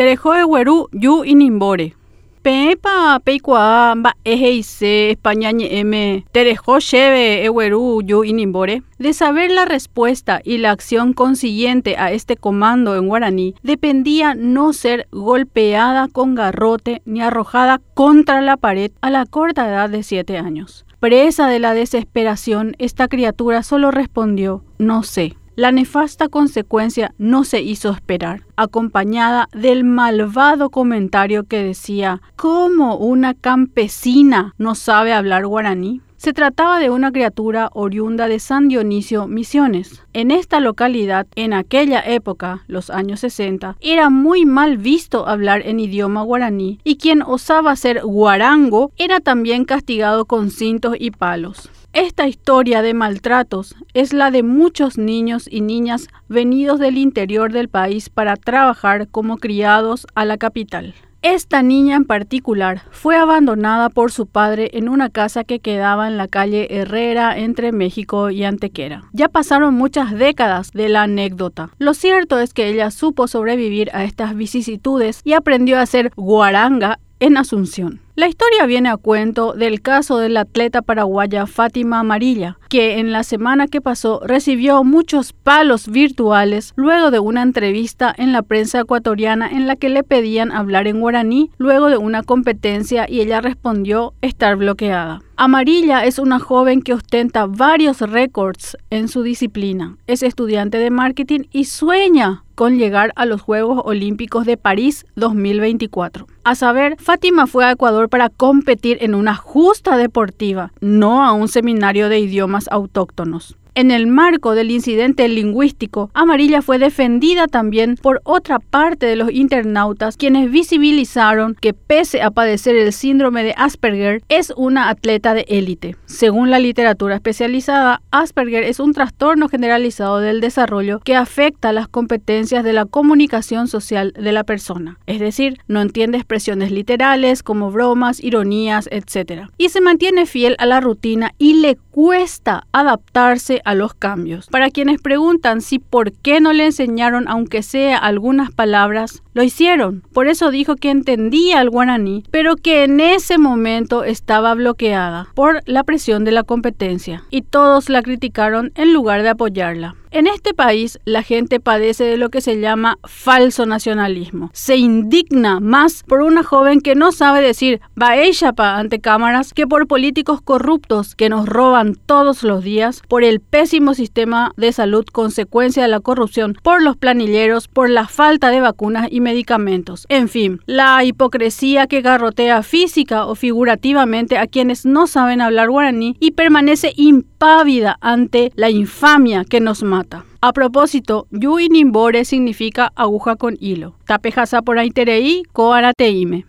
Terejo Eguerú, Yu Inimbore. Pepa peikua mba'eheise España ñe'ẽme tereho chéve Eguerú Yu Inimbore. De saber la respuesta y la acción consiguiente a este comando en guaraní, dependía no ser golpeada con garrote ni arrojada contra la pared a la corta edad de siete años. Presa de la desesperación, esta criatura solo respondió, no sé. La nefasta consecuencia no se hizo esperar, acompañada del malvado comentario que decía, ¿cómo una campesina no sabe hablar guaraní? Se trataba de una criatura oriunda de San Dionisio Misiones. En esta localidad, en aquella época, los años 60, era muy mal visto hablar en idioma guaraní y quien osaba ser guarango era también castigado con cintos y palos. Esta historia de maltratos es la de muchos niños y niñas venidos del interior del país para trabajar como criados a la capital. Esta niña en particular fue abandonada por su padre en una casa que quedaba en la calle Herrera entre México y Antequera. Ya pasaron muchas décadas de la anécdota. Lo cierto es que ella supo sobrevivir a estas vicisitudes y aprendió a ser guaranga en Asunción. La historia viene a cuento del caso de la atleta paraguaya Fátima Amarilla, que en la semana que pasó recibió muchos palos virtuales luego de una entrevista en la prensa ecuatoriana en la que le pedían hablar en guaraní luego de una competencia y ella respondió estar bloqueada. Amarilla es una joven que ostenta varios récords en su disciplina. Es estudiante de marketing y sueña con llegar a los Juegos Olímpicos de París 2024. A saber, Fátima fue a Ecuador para competir en una justa deportiva, no a un seminario de idiomas autóctonos. En el marco del incidente lingüístico, Amarilla fue defendida también por otra parte de los internautas quienes visibilizaron que pese a padecer el síndrome de Asperger, es una atleta de élite. Según la literatura especializada, Asperger es un trastorno generalizado del desarrollo que afecta las competencias de la comunicación social de la persona. Es decir, no entiende expresiones literales como bromas, ironías, etc. Y se mantiene fiel a la rutina y le cuesta adaptarse a los cambios. Para quienes preguntan si por qué no le enseñaron aunque sea algunas palabras, lo hicieron. Por eso dijo que entendía el guaraní, pero que en ese momento estaba bloqueada por la presión de la competencia. Y todos la criticaron en lugar de apoyarla. En este país la gente padece de lo que se llama falso nacionalismo. Se indigna más por una joven que no sabe decir Baeshapa ante cámaras que por políticos corruptos que nos roban todos los días, por el pésimo sistema de salud consecuencia de la corrupción, por los planilleros, por la falta de vacunas y medicamentos. En fin, la hipocresía que garrotea física o figurativamente a quienes no saben hablar guaraní y permanece impávida ante la infamia que nos mata. A propósito, Yui Nimbore significa aguja con hilo. Tapejasa por Koarateime.